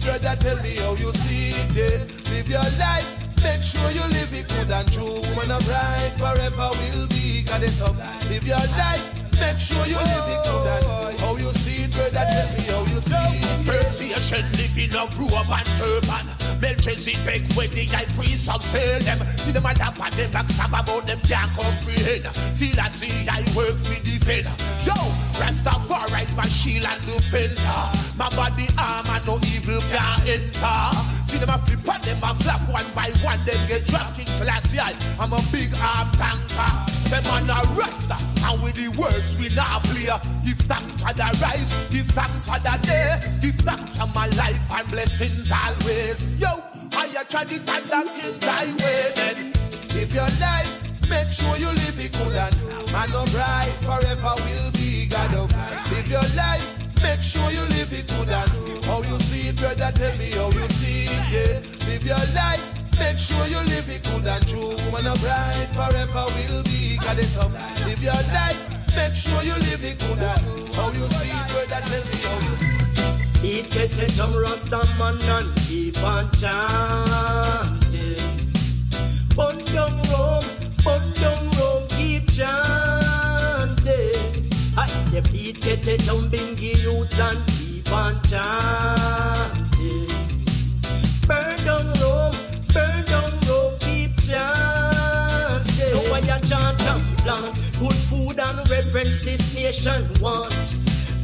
brother. Tell me how you see it. Live your life. Make sure you live it good and true. When a bride forever will be goddess of. Live your life. Make sure you live it good and how you see it, brother. Tell me how you see it. First nation living a robe and turban. Melchizedek when the high priest of Salem. See them a lap and them back stab about them can't comprehend. See that see I works me defend. Yo, Rastafari's my shield and defender. My body armor no evil can enter. See them a flip and them a flap one by one, then get dropped. Selassie, I'm a big arm tanker. Them on a rasta, and with the words we now play. Give thanks for the rise, give thanks for the day, give thanks for my life and blessings always. Yo, I a tried it on the king's highway. Then live your life, make sure you live it good and man no bride forever will be God of. Live your life, make sure you live it good and how you see it, brother. Tell me how Make sure you live it good and true. Woman of bride forever will be goddess of. Live your life. Make sure you live it good and how you see it, brother. Tell me how you see some Rasta man and keep on chanting. Bun down Rome, bun down Rome, keep chanting. I say some bingy youths and keep on chanting. Reverence this nation want?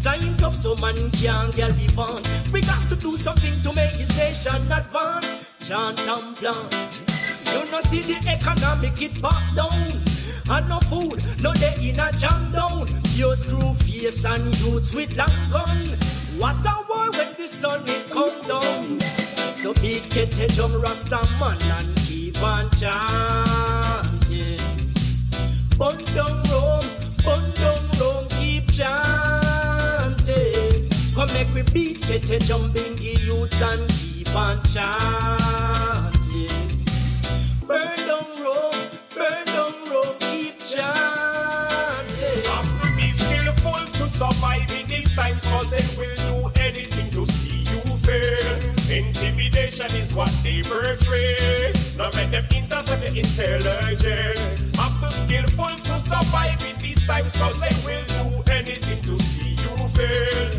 Time tough, so man can't get revenge. We got to do something to make this nation advance. Chant and plant. You no see the economic it pop down. And no food, no day in a jam down. Pure screw face and youths with long gun. What a war when the sun it come down. So get a jump rasta man and keep on chanting. Bun down Rome, make we beat, get a jumping the youths and keep on chanting. Burn down Rome, burn down Rome, keep chanting. Have to be skillful to survive in these times, cause they will do anything to see you fail. Intimidation is what they portray. Now make them intercept the intelligence. Have to skillful to survive in these times, cause they will do anything to see you fail.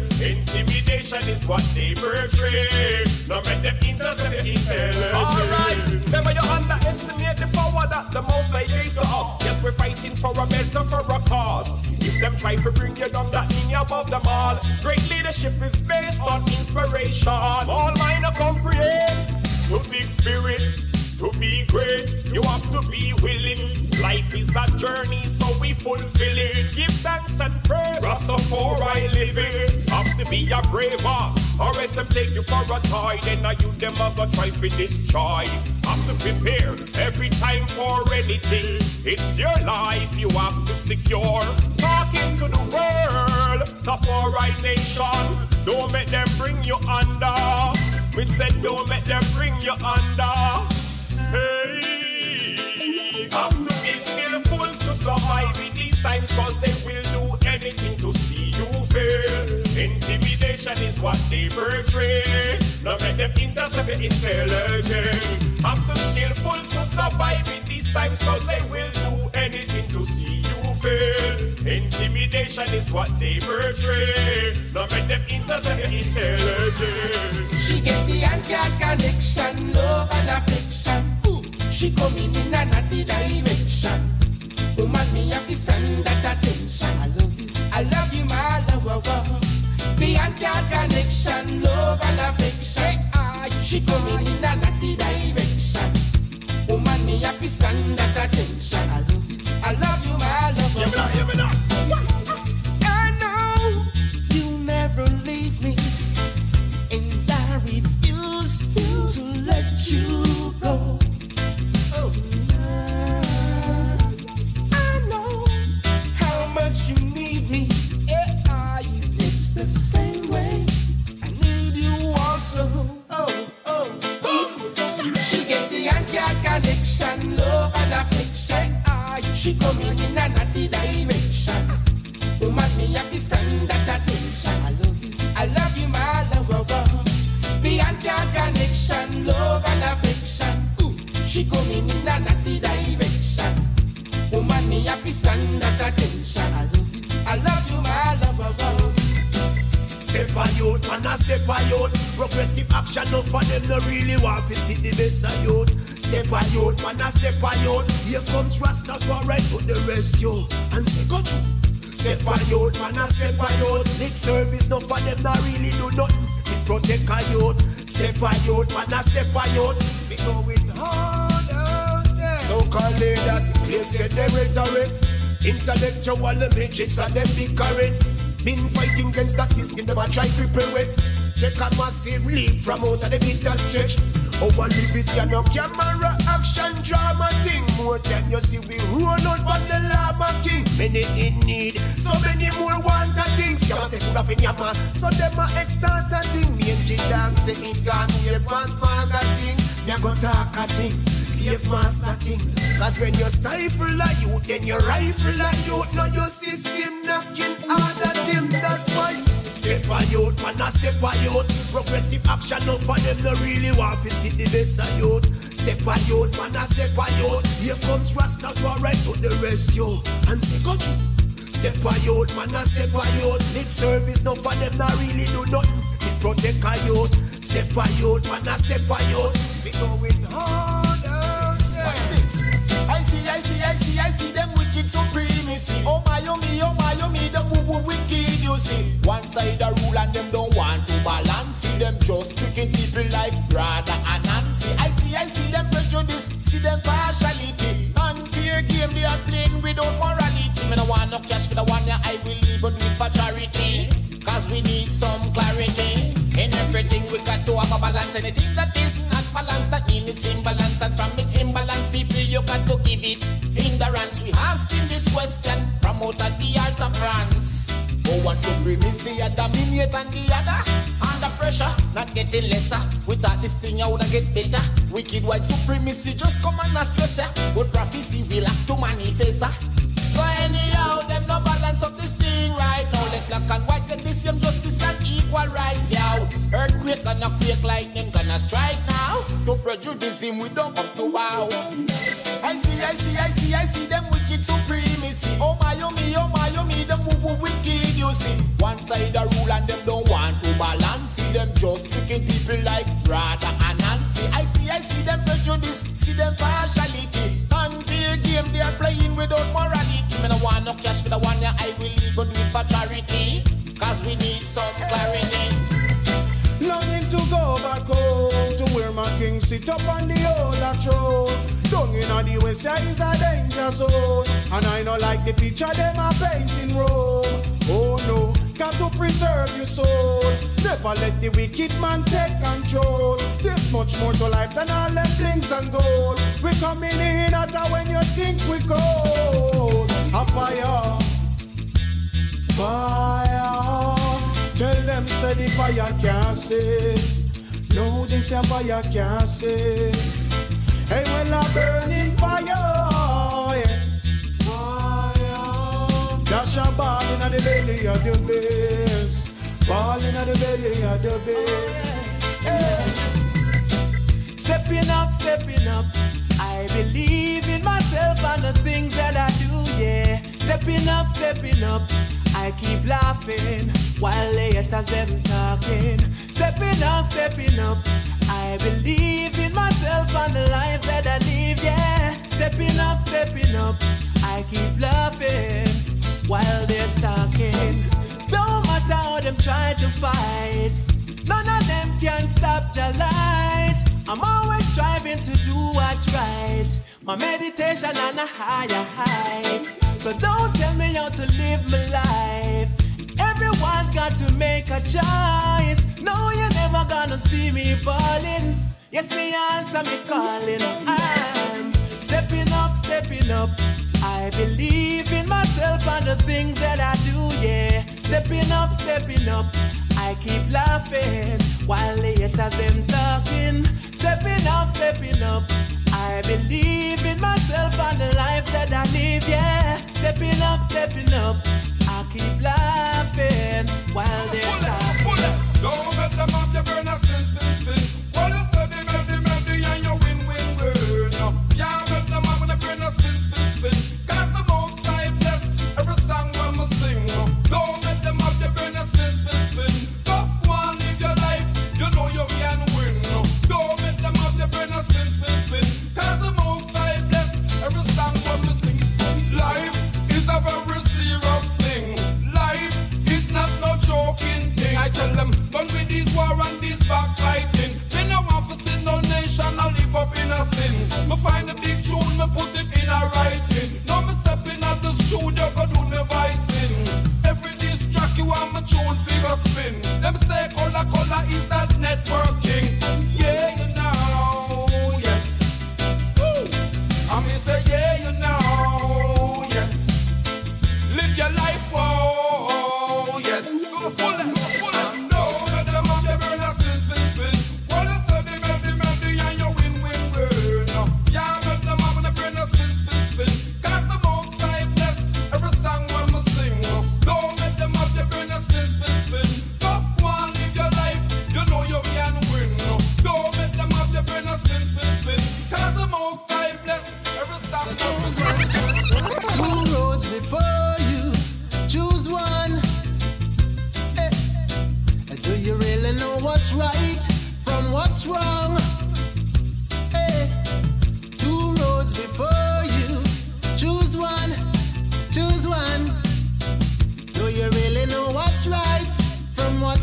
Intimidation is what they portray. Now make them intercept the intelligence. Alright, never you underestimate the power that the most they gave to us. Yes, we're fighting for a better, for a cause. If them try to bring you down, that mean you above them all. Great leadership is based on inspiration. Small mind to comprehend. To big spirit, to be great, you have to be willing. Life is a journey, so we fulfill it. Give thanks and praise. Rastafari live it. Have to be a brave or else them take you for a toy. Then I you them a go try to destroy. Have to prepare every time for anything. It's your life you have to secure. Talking to the world, the foreign nation. Don't make them bring you under. We said don't make them bring you under. Have to be skillful to survive in these times, cause they will do anything to see you fail. Intimidation is what they portray. Now make them intercept your intelligence. Have to skillful to survive in these times, cause they will do anything to see you fail. Intimidation is what they portray. Them intercept your intelligence. She get the anti connection, love and affection. She coming in a naughty direction. Woman, me have to stand at attention. I love you, I love you, my love. The anti connection, love and affection. Ah, she coming in a naughty direction. Woman, me have to stand at attention. I love you, I love you, my love. Give it up, give it up. She coming in a naughty direction. Woman, me to stand at attention. I love you, I love you, my lover. Beyond your connection, love and affection. Ooh, she coming in a naughty direction. Woman, me to stand at attention. I love you, I love you, my lover. Oh, oh. Step a youth, man a step a youth Progressive action, no for them no really want to see the best of youth Step by youth, man a step by youth. Here comes Rastafari to the rescue. And say go through. Step a youth, man a step a youth. Lip service, no for them not really do nothing. We protect a youth. Step by youth, man a step by youth. We going hard out there So-called leaders, get them rhetoric Intellectual images and them bickering been fighting against the system, them a try cripple with. Take a massive leap from out of the bitter stretch. Over liberty and no camera action drama thing. More than you see we roll out but the lava king. Many in need, so many more want the things. Can't say food off in yama, ah. so them a extort a thing. Me and G dance say it gone, we pass maga thing. They go talk a thing, slave master thing. Cause when you stifle a youth, then you rifle a youth. Now your system knocking harder team, that's why. Step by youth, man a step by youth. Progressive action, no for them no really want to see the best of youth. Step by youth, man a step by youth. Here comes Rastafari to the rescue. And say, go through. Step by youth, man a step by youth. Lip service, no for them not really do nothing. We protect a youth. Step by youth, man a step by youth. We going hard out there. Watch this. I see, I see, I see, I see them see. One side a rule and them don't want to balance. See them just tricking people like brother and Nancy. I see, I see them prejudice, see them partiality. Unfair game they are playing without morality. Me no want no cash for the one yeah, I will even do for charity. Cause we need some clarity. In everything we got to have a balance. Anything that is not balanced, that means it's imbalance. And from its imbalance, people, you got to give it ignorance. We asking this question of the art of France. One supremacy, a dominate and the other under pressure, not getting lesser. We thought this thing I woulda get better. Wicked white supremacy just come and stress ya. But prophecy will have to manifest ya. So anyhow, them no balance up this thing right now. Let black and white get the same justice and equal rights, yo. Earthquake gonna quake, lightning gonna strike now. To prejudice him, we don't come to wow. I see, I see, I see, I see them wicked supremacy. Oh my, oh me, oh my, oh me, them woo wicked, you see. One side a rule and them don't want to balance. See them just tricking people like brother and Nancy. I see, I see them prejudice, see them partiality. Unfair game they are playing without morality. Me no want no cash for the one yeah, I will even do it for charity. Cause we need some clarity. Longing to go back home to where my king sit up on the old throne. The west side is a danger zone, and I know like the picture them a painting. Oh no, got to preserve your soul. Never let the wicked man take control. There's much more to life than all them blinks and gold. We coming in hotter when you think we cold. A fire, fire. Tell them say the fire can't save. No, this a fire can't save. Hey, when I burning fire, yeah. Dash a ball in the belly of the beast. Ball in the belly of the beast. Hey. Stepping up, stepping up. I believe in myself and the things that I do, yeah. Stepping up, stepping up. I keep laughing while haters them talking. Stepping up, stepping up. I believe in myself and the life that I live, yeah. Stepping up, stepping up. I keep laughing while they're talking. No matter how them try to fight, none of them can stop the light. I'm always striving to do what's right. My meditation on a higher height. So don't tell me how to live my life. Everyone's got to make a choice. No, you're never gonna see me balling. Yes, me answer me calling. I'm stepping up, stepping up. I believe in myself and the things that I do, yeah. Stepping up, stepping up. I keep laughing while the haters them talking. Stepping up, stepping up. I believe in myself and the life that I live, yeah. Stepping up, stepping up. Keep laughing while they're laughing. Don't let them have your burner spin, spin, spin. Spin. Them say color color is that networking.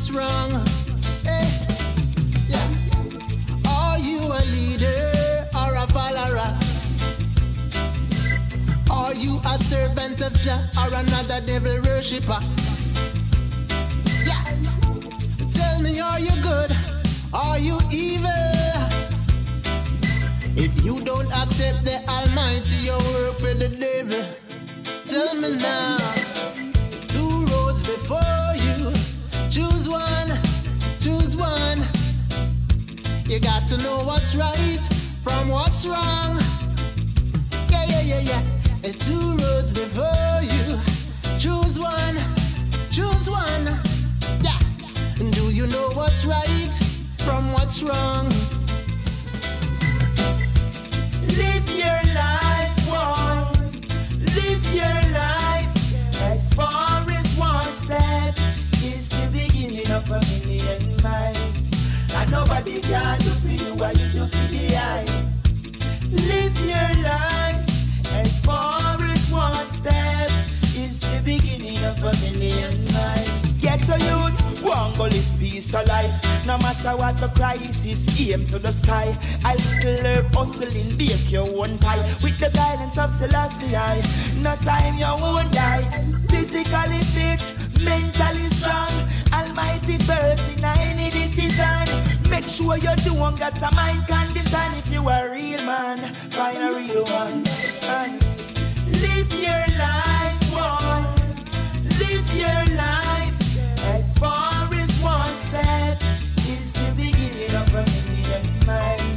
From what's wrong? Eh. Yeah. Are you a leader or a follower? Are you a servant of Jah or another devil worshipper? Yeah. Tell me, are you good? Are you evil? If you don't accept the Almighty, you work for the devil. Tell me now. Got to know what's right from what's wrong. Yeah, yeah, yeah, yeah. There's two roads before you. Choose one, choose one. Yeah. Do you know what's right from what's wrong? Live your life, one. Live your life as far as one step is the beginning of a million miles. And nobody can what you do for the eye. Live your life as far as one step is the beginning of a million miles. Get a youth, go and go live peace of life. No matter what the crisis, aim to the sky. A little herb hustling, bake your own pie. With the guidance of Selassie, no time you won't die. Physically fit, mentally strong. Almighty first in any decision. Make sure you don't got a mind condition. If you a real man, find a real one. And live your life, one. Live your life as far as one step is the beginning of a million miles.